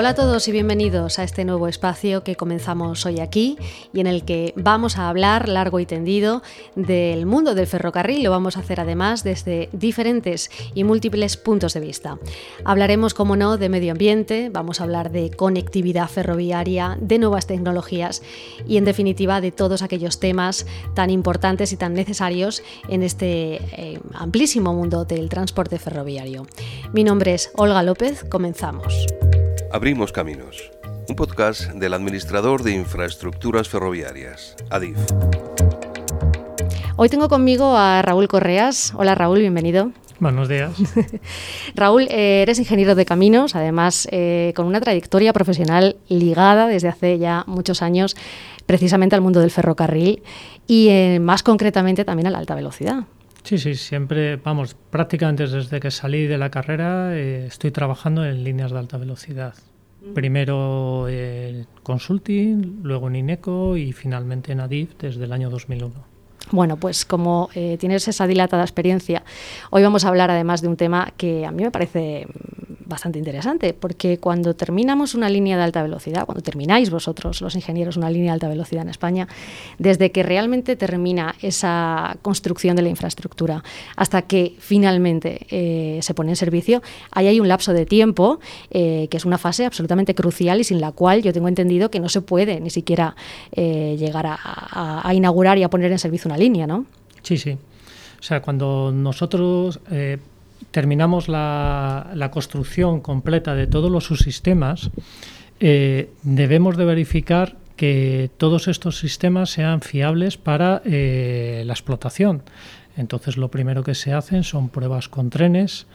Hola a todos y bienvenidos a este nuevo espacio que comenzamos hoy aquí y en el que vamos a hablar largo y tendido del mundo del ferrocarril. Lo vamos a hacer además desde diferentes y múltiples puntos de vista. Hablaremos, como no, de medio ambiente, vamos a hablar de conectividad ferroviaria, de nuevas tecnologías y en definitiva de todos aquellos temas tan importantes y tan necesarios en este eh, amplísimo mundo del transporte ferroviario. Mi nombre es Olga López, comenzamos. Abrimos Caminos, un podcast del administrador de infraestructuras ferroviarias, ADIF. Hoy tengo conmigo a Raúl Correas. Hola Raúl, bienvenido. Buenos días. Raúl, eh, eres ingeniero de caminos, además eh, con una trayectoria profesional ligada desde hace ya muchos años precisamente al mundo del ferrocarril y eh, más concretamente también a la alta velocidad. Sí, sí, siempre, vamos, prácticamente desde que salí de la carrera eh, estoy trabajando en líneas de alta velocidad. Primero en consulting, luego en INECO y finalmente en ADIF desde el año 2001. Bueno, pues como eh, tienes esa dilatada experiencia, hoy vamos a hablar además de un tema que a mí me parece bastante interesante, porque cuando terminamos una línea de alta velocidad, cuando termináis vosotros, los ingenieros, una línea de alta velocidad en España, desde que realmente termina esa construcción de la infraestructura hasta que finalmente eh, se pone en servicio, ahí hay un lapso de tiempo eh, que es una fase absolutamente crucial y sin la cual yo tengo entendido que no se puede ni siquiera eh, llegar a, a, inaugurar y a poner en servicio una línea, ¿no? Sí, sí. O sea, cuando nosotros terminamos la, construcción completa de todos los subsistemas, eh, debemos de verificar que todos estos sistemas sean fiables para eh, la explotación. Entonces lo primero que se hacen son pruebas con trenes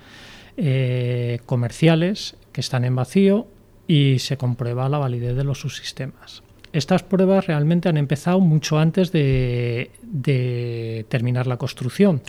eh, comerciales que están en vacío y se comprueba la validez de los subsistemas estas pruebas realmente han empezado mucho antes de, terminar la construcción.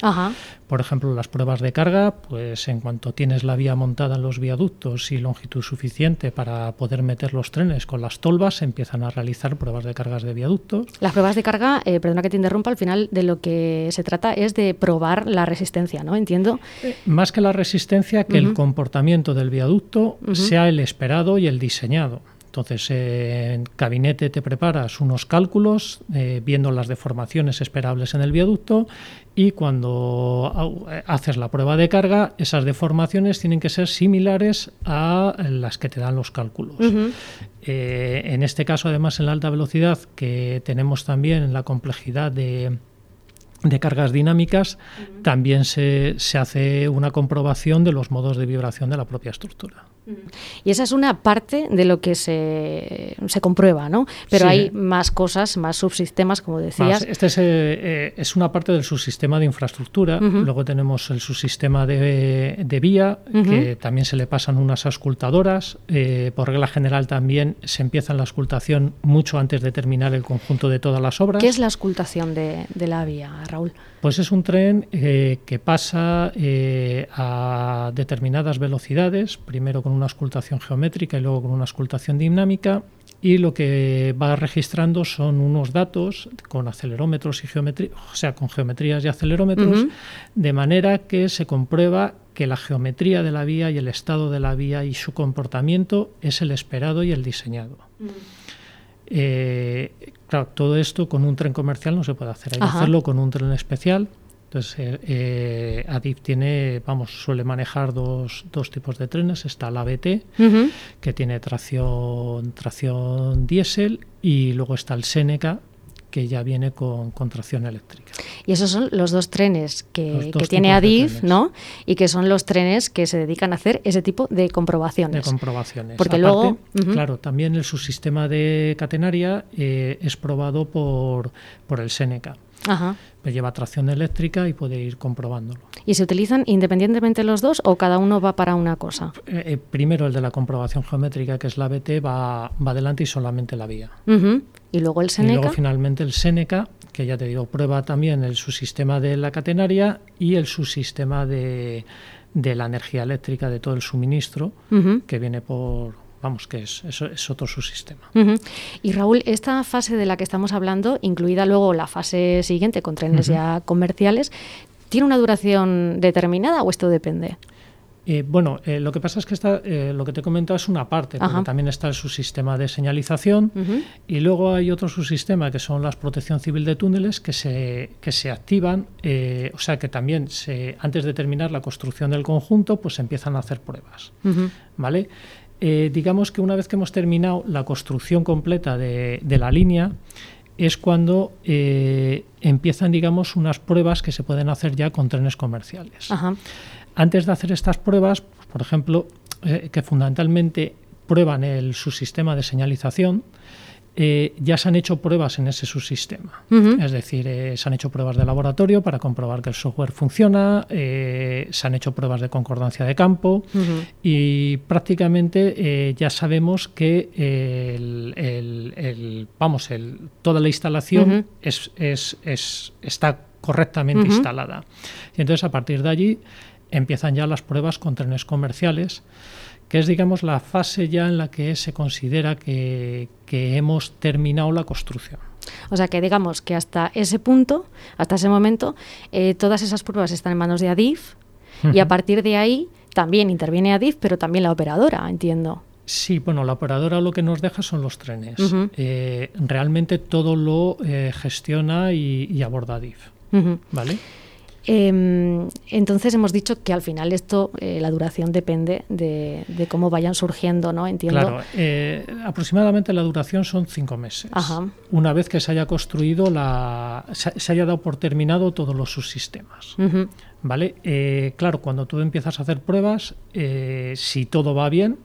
Por ejemplo, las pruebas de carga, pues en cuanto tienes la vía montada en los viaductos y longitud suficiente para poder meter los trenes con las tolvas, se empiezan a realizar pruebas de cargas de viaductos. Las pruebas de carga, eh, perdona que te interrumpa, al final de lo que se trata es de probar la resistencia, ¿no? Entiendo. Eh, más que la resistencia, que el comportamiento del viaducto sea el esperado y el diseñado. Entonces, en gabinete te preparas unos cálculos eh, viendo las deformaciones esperables en el viaducto y cuando haces la prueba de carga, esas deformaciones tienen que ser similares a las que te dan los cálculos. Eh, en este caso, además, en la alta velocidad, que tenemos también la complejidad de de cargas dinámicas, también se, se, hace una comprobación de los modos de vibración de la propia estructura. Y esa es una parte de lo que se, se comprueba, ¿no? Pero hay más cosas, más subsistemas, como decías. Este es, eh, es, una parte del subsistema de infraestructura. Luego tenemos el subsistema de, de vía, que también se le pasan unas auscultadoras. Eh, por regla general también se empieza la auscultación mucho antes de terminar el conjunto de todas las obras. ¿Qué es la auscultación de, de la vía, Raúl? Pues es un tren eh, que pasa eh, a determinadas velocidades, primero con una auscultación geométrica y luego con una auscultación dinámica, y lo que va registrando son unos datos con acelerómetros y geometría, o sea, con geometrías y acelerómetros, de manera que se comprueba que la geometría de la vía y el estado de la vía y su comportamiento es el esperado y el diseñado. Eh, claro, todo esto con un tren comercial no se puede hacer, hay que hacerlo con un tren especial. Entonces, eh, eh Adif tiene, vamos, suele manejar dos, dos tipos de trenes. Está la ABT, que tiene tracción, tracción diésel, y luego está el Seneca, que ya viene con, tracción eléctrica. Y esos son los dos trenes que, tiene Adif, ¿no? Y que son los trenes que se dedican a hacer ese tipo de comprobaciones. De comprobaciones. Porque luego... Claro, también el subsistema de catenaria eh, es probado por, por el Seneca. Ajá. lleva tracción eléctrica y puede ir comprobándolo. ¿Y se utilizan independientemente los dos o cada uno va para una cosa? Eh, eh, primero el de la comprobación geométrica, que es la BT, va, va adelante y solamente la vía. Y luego el Seneca. Y luego finalmente el Seneca, que ya te digo, prueba también el subsistema de la catenaria y el subsistema de, de la energía eléctrica, de todo el suministro, que viene por, vamos, que es, es, otro subsistema. Y Raúl, esta fase de la que estamos hablando, incluida luego la fase siguiente con trenes ya comerciales, ¿tiene una duración determinada o esto depende? Eh, bueno, eh, lo que pasa es que está, eh, lo que te he comentado es una parte, porque también está el subsistema de señalización y luego hay otro subsistema que son las protección civil de túneles que se, que se activan, o sea que también se, antes de terminar la construcción del conjunto, pues se empiezan a hacer pruebas. ¿Vale? Digamos que una vez que hemos terminado la construcción completa de, de la línea, es cuando empiezan, digamos, unas pruebas que se pueden hacer ya con trenes comerciales. Ajá. Antes de hacer estas pruebas, pues, por ejemplo, eh, que fundamentalmente prueban el subsistema de señalización, eh, ya se han hecho pruebas en ese subsistema. Es decir, eh, se han hecho pruebas de laboratorio para comprobar que el software funciona, se han hecho pruebas de concordancia de campo y prácticamente ya sabemos que el, vamos, toda la instalación es, está correctamente instalada. Y entonces a partir de allí empiezan ya las pruebas con trenes comerciales, que es, digamos, la fase ya en la que se considera que, hemos terminado la construcción. O sea que digamos que hasta ese punto, hasta ese momento, eh, todas esas pruebas están en manos de Adif y a partir de ahí también interviene Adif, pero también la operadora, entiendo. Sí, bueno, la operadora lo que nos deja son los trenes. Eh, realmente todo lo eh, gestiona y, aborda Adif. ¿Vale? Em, entonces hemos dicho que al final esto, eh, la duración depende de, cómo vayan surgiendo, ¿no? Entiendo. Claro, eh, aproximadamente la duración son cinco meses. Una vez que se haya construido la, se, haya dado por terminado todos los subsistemas. ¿Vale? Eh, claro, cuando tú empiezas a hacer pruebas, si todo va bien,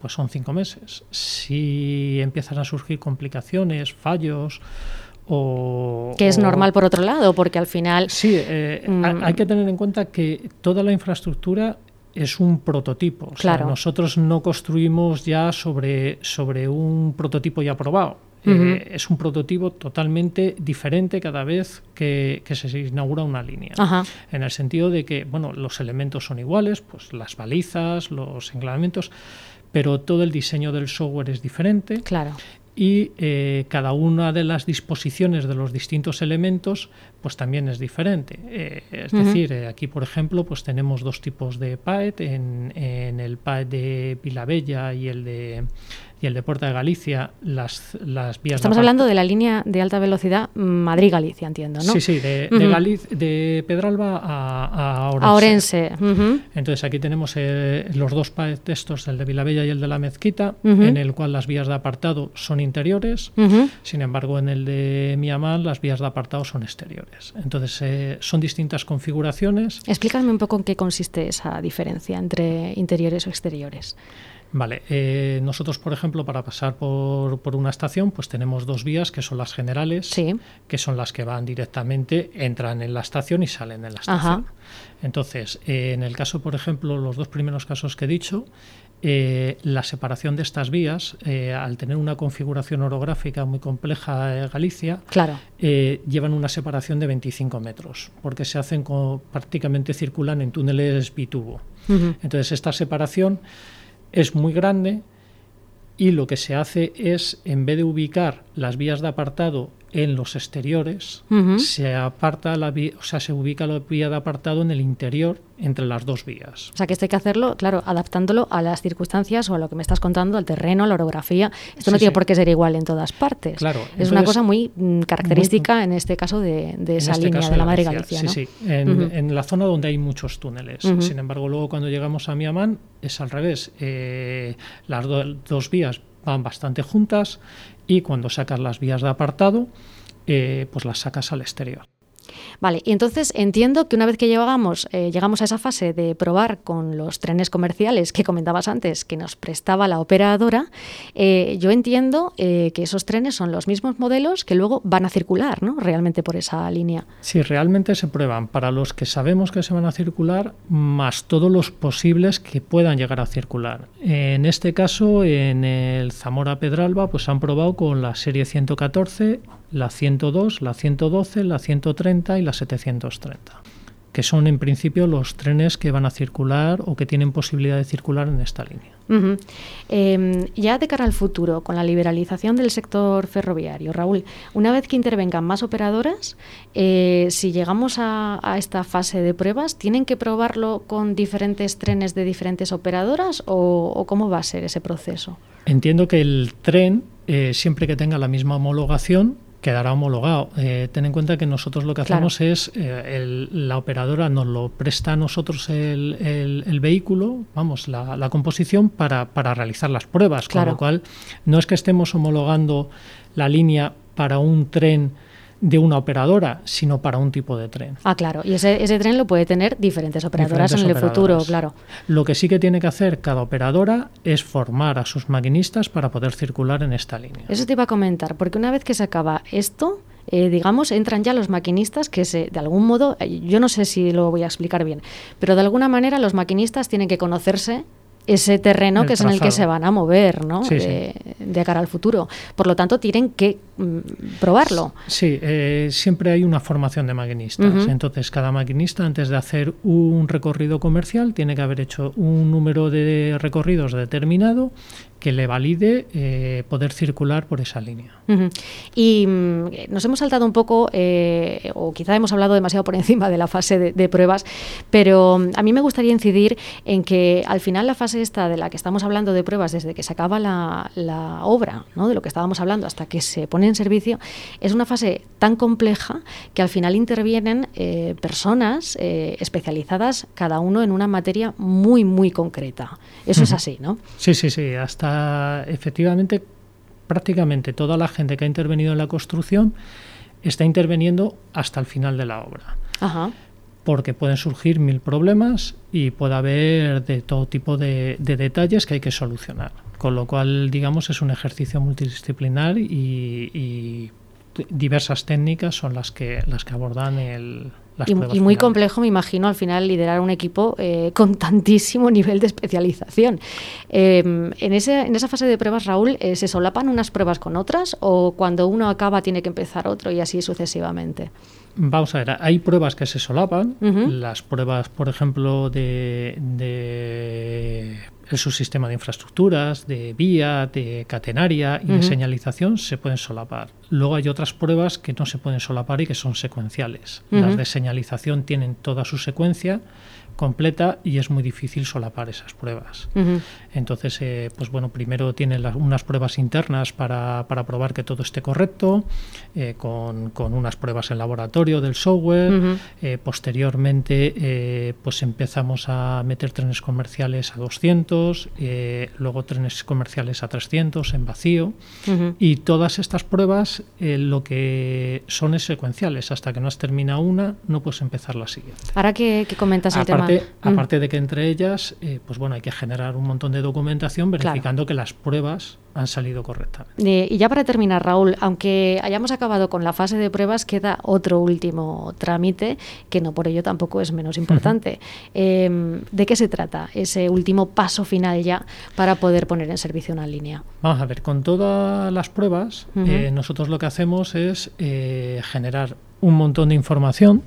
pues son cinco meses. Si empiezan a surgir complicaciones, fallos que es normal por otro lado, porque al final... Sí, eh, mm, hay que tener en cuenta que toda la infraestructura es un prototipo. claro. nosotros no construimos ya sobre, sobre un prototipo ya probado. Eh, es un prototipo totalmente diferente cada vez que, se inaugura una línea. En el sentido de que, bueno, los elementos son iguales, pues las balizas, los enclavamientos, pero todo el diseño del software es diferente. Claro y eh, cada una de las disposiciones de los distintos elementos pues también es diferente. Eh, es decir, eh, aquí por ejemplo pues tenemos dos tipos de PAET, en, en el PAET de Vilabella y el de y el de Puerta de Galicia, las, las vías... Estamos hablando de la línea de alta velocidad Madrid-Galicia, entiendo, ¿no? Sí, sí, de, de, Pedralba a, a Orense. Entonces aquí tenemos eh, los dos textos, el de Vilabella y el de la Mezquita, en el cual las vías de apartado son interiores, sin embargo en el de Miamar las vías de apartado son exteriores. Entonces eh, son distintas configuraciones. Explícame un poco en qué consiste esa diferencia entre interiores o exteriores. Vale, eh, nosotros, por ejemplo, para pasar por, por, una estación, pues tenemos dos vías que son las generales, que son las que van directamente, entran en la estación y salen en la estación. Entonces, eh, en el caso, por ejemplo, los dos primeros casos que he dicho, eh, la separación de estas vías, al tener una configuración orográfica muy compleja en Galicia, claro. llevan una separación de 25 metros, porque se hacen prácticamente circulan en túneles bitubo. Entonces, esta separación es muy grande y lo que se hace es, en vez de ubicar las vías de apartado en los exteriores, se aparta la vía, o sea, se ubica la vía de apartado en el interior entre las dos vías. O sea, que esto hay que hacerlo, claro, adaptándolo a las circunstancias o a lo que me estás contando, al terreno, a la orografía. Esto no tiene por qué ser igual en todas partes. Claro. Es una cosa muy mm, característica en este caso de, esa este línea de la Madre Galicia. Sí, sí, en, la zona donde hay muchos túneles. Sin embargo, luego cuando llegamos a Miamán es al revés. Eh, las dos vías van bastante juntas y cuando sacas las vías de apartado, eh, pues las sacas al exterior. Vale, y entonces entiendo que una vez que llegamos, eh, llegamos a esa fase de probar con los trenes comerciales que comentabas antes, que nos prestaba la operadora, eh, yo entiendo eh, que esos trenes son los mismos modelos que luego van a circular, ¿no? Realmente por esa línea. Sí, realmente se prueban para los que sabemos que se van a circular, más todos los posibles que puedan llegar a circular. En este caso, en el Zamora Pedralba, pues han probado con la serie 114, la 102, la 112, la 130 y la 730 que son en principio los trenes que van a circular o que tienen posibilidad de circular en esta línea. Em, ya de cara al futuro, con la liberalización del sector ferroviario, Raúl, una vez que intervengan más operadoras, eh, si llegamos a, esta fase de pruebas, ¿tienen que probarlo con diferentes trenes de diferentes operadoras o, cómo va a ser ese proceso? Entiendo que el tren, eh, siempre que tenga la misma homologación, quedará homologado. Eh, ten en cuenta que nosotros lo que hacemos es, eh, la operadora nos lo presta a nosotros el, vehículo, vamos, la, composición para, para, realizar las pruebas, con lo cual no es que estemos homologando la línea para un tren de una operadora, sino para un tipo de tren. Ah, claro. Y ese, ese tren lo puede tener diferentes operadoras en el futuro, claro. Lo que sí que tiene que hacer cada operadora es formar a sus maquinistas para poder circular en esta línea. Eso te iba a comentar, porque una vez que se acaba esto, eh, digamos, entran ya los maquinistas que se, de algún modo, eh, yo no sé si lo voy a explicar bien, pero de alguna manera los maquinistas tienen que conocerse ese terreno que es en el que se van a mover ¿no? de, cara al futuro. Por lo tanto, tienen que mm, probarlo. Sí, eh, siempre hay una formación de maquinistas. Entonces, cada maquinista, antes de hacer un recorrido comercial, tiene que haber hecho un número de recorridos determinado que le valide eh, poder circular por esa línea. Y mm, nos hemos saltado un poco, eh, o quizá hemos hablado demasiado por encima de la fase de, pruebas, pero mm, a mí me gustaría incidir en que al final la fase esta de la que estamos hablando de pruebas, desde que se acaba la, obra, ¿no? de lo que estábamos hablando hasta que se pone en servicio, es una fase tan compleja que al final intervienen eh, personas especializadas, cada uno en una materia muy, muy concreta. Eso es así, ¿no? Sí, sí, sí. Hasta efectivamente prácticamente toda la gente que ha intervenido en la construcción está interviniendo hasta el final de la obra. Porque pueden surgir mil problemas y puede haber de todo tipo de, detalles que hay que solucionar. Con lo cual, digamos, es un ejercicio multidisciplinar y, diversas técnicas son las que, las que abordan el, y, muy complejo, me imagino, al final liderar un equipo eh, con tantísimo nivel de especialización. Em, en, ese, en esa fase de pruebas, Raúl, eh, ¿se solapan unas pruebas con otras o cuando uno acaba tiene que empezar otro y así sucesivamente? Vamos a ver, hay pruebas que se solapan. Las pruebas, por ejemplo, de el subsistema de infraestructuras, de vía, de catenaria y de señalización se pueden solapar. Luego hay otras pruebas que no se pueden solapar y que son secuenciales. Las de señalización tienen toda su secuencia completa y es muy difícil solapar esas pruebas. Entonces, eh, pues bueno, primero tienen unas pruebas internas para, para, probar que todo esté correcto, eh, con, con, unas pruebas en laboratorio del software. Eh, posteriormente, pues empezamos a meter trenes comerciales a 200, luego trenes comerciales a 300 en vacío. Y todas estas pruebas lo que son es secuenciales. Hasta que no has terminado una, no puedes empezar la siguiente. Ahora que, comentas el tema aparte de que entre ellas, eh, pues bueno, hay que generar un montón de documentación verificando que las pruebas han salido correctamente. y ya para terminar, Raúl, aunque hayamos acabado con la fase de pruebas, queda otro último trámite que no por ello tampoco es menos importante. Em, ¿De qué se trata ese último paso final ya para poder poner en servicio una línea? Vamos a ver, con todas las pruebas, eh, nosotros lo que hacemos es eh, generar un montón de información,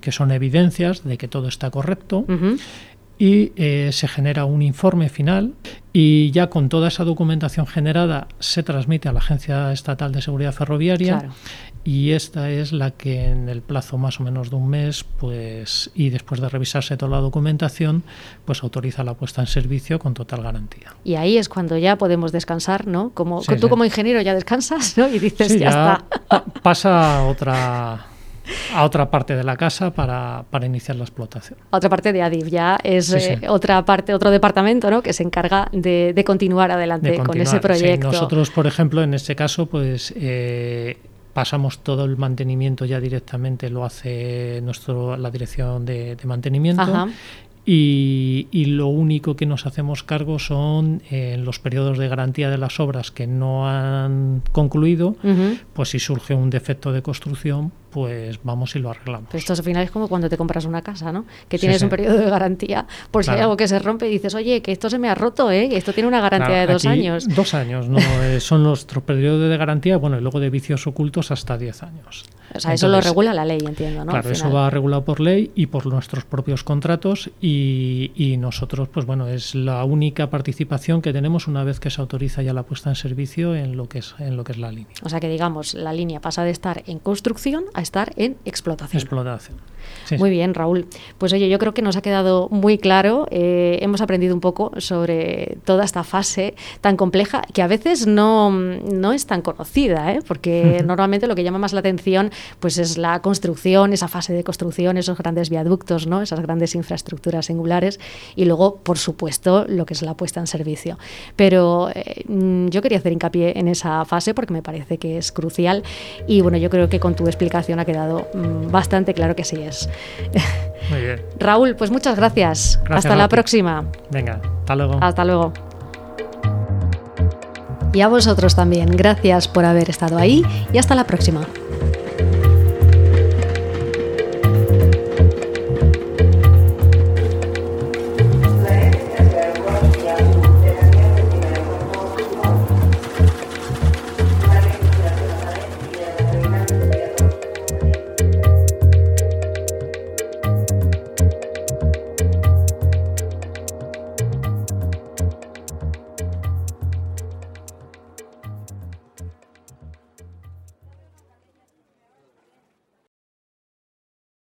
que son evidencias de que todo está correcto, y eh, se genera un informe final y ya con toda esa documentación generada se transmite a la Agencia Estatal de Seguridad Ferroviaria y esta es la que en el plazo más o menos de un mes pues y después de revisarse toda la documentación pues autoriza la puesta en servicio con total garantía. Y ahí es cuando ya podemos descansar, ¿no? Como tú como ingeniero ya descansas, ¿no? Y dices ya, está. pasa otra a otra parte de la casa para, iniciar la explotación. Otra parte de ADIF ya es eh, otra parte, otro departamento ¿no? que se encarga de, continuar adelante con ese proyecto. nosotros, por ejemplo, en este caso, pues eh, pasamos todo el mantenimiento ya directamente, lo hace nuestro, la dirección de, mantenimiento. Y, lo único que nos hacemos cargo son en eh, los periodos de garantía de las obras que no han concluido, pues si surge un defecto de construcción, pues vamos y lo arreglamos. Pero esto al final es como cuando te compras una casa, ¿no? Que tienes un periodo de garantía por si hay algo que se rompe y dices, oye, que esto se me ha roto, ¿eh? Esto tiene una garantía de dos años. Dos años, ¿no? Eh, son nuestro periodo de garantía, bueno, y luego de vicios ocultos hasta diez años. O sea, eso lo regula la ley, entiendo, ¿no? Claro, eso va regulado por ley y por nuestros propios contratos y, y, nosotros, pues bueno, es la única participación que tenemos una vez que se autoriza ya la puesta en servicio en lo que es, en lo que es la línea. O sea que digamos, la línea pasa de estar en construcción a estar en explotación. Explotación. muy bien, Raúl. Pues oye, yo creo que nos ha quedado muy claro, eh, hemos aprendido un poco sobre toda esta fase tan compleja que a veces no, no es tan conocida, ¿eh? porque normalmente lo que llama más la atención pues es la construcción, esa fase de construcción, esos grandes viaductos, ¿no? esas grandes infraestructuras singulares y luego, por supuesto, lo que es la puesta en servicio. Pero eh, yo quería hacer hincapié en esa fase porque me parece que es crucial y bueno, yo creo que con tu explicación ha quedado mm, bastante claro que sí es. Muy bien. Raúl, pues muchas gracias. hasta la próxima. Venga, hasta luego. Hasta luego. Y a vosotros también, gracias por haber estado ahí y hasta la próxima.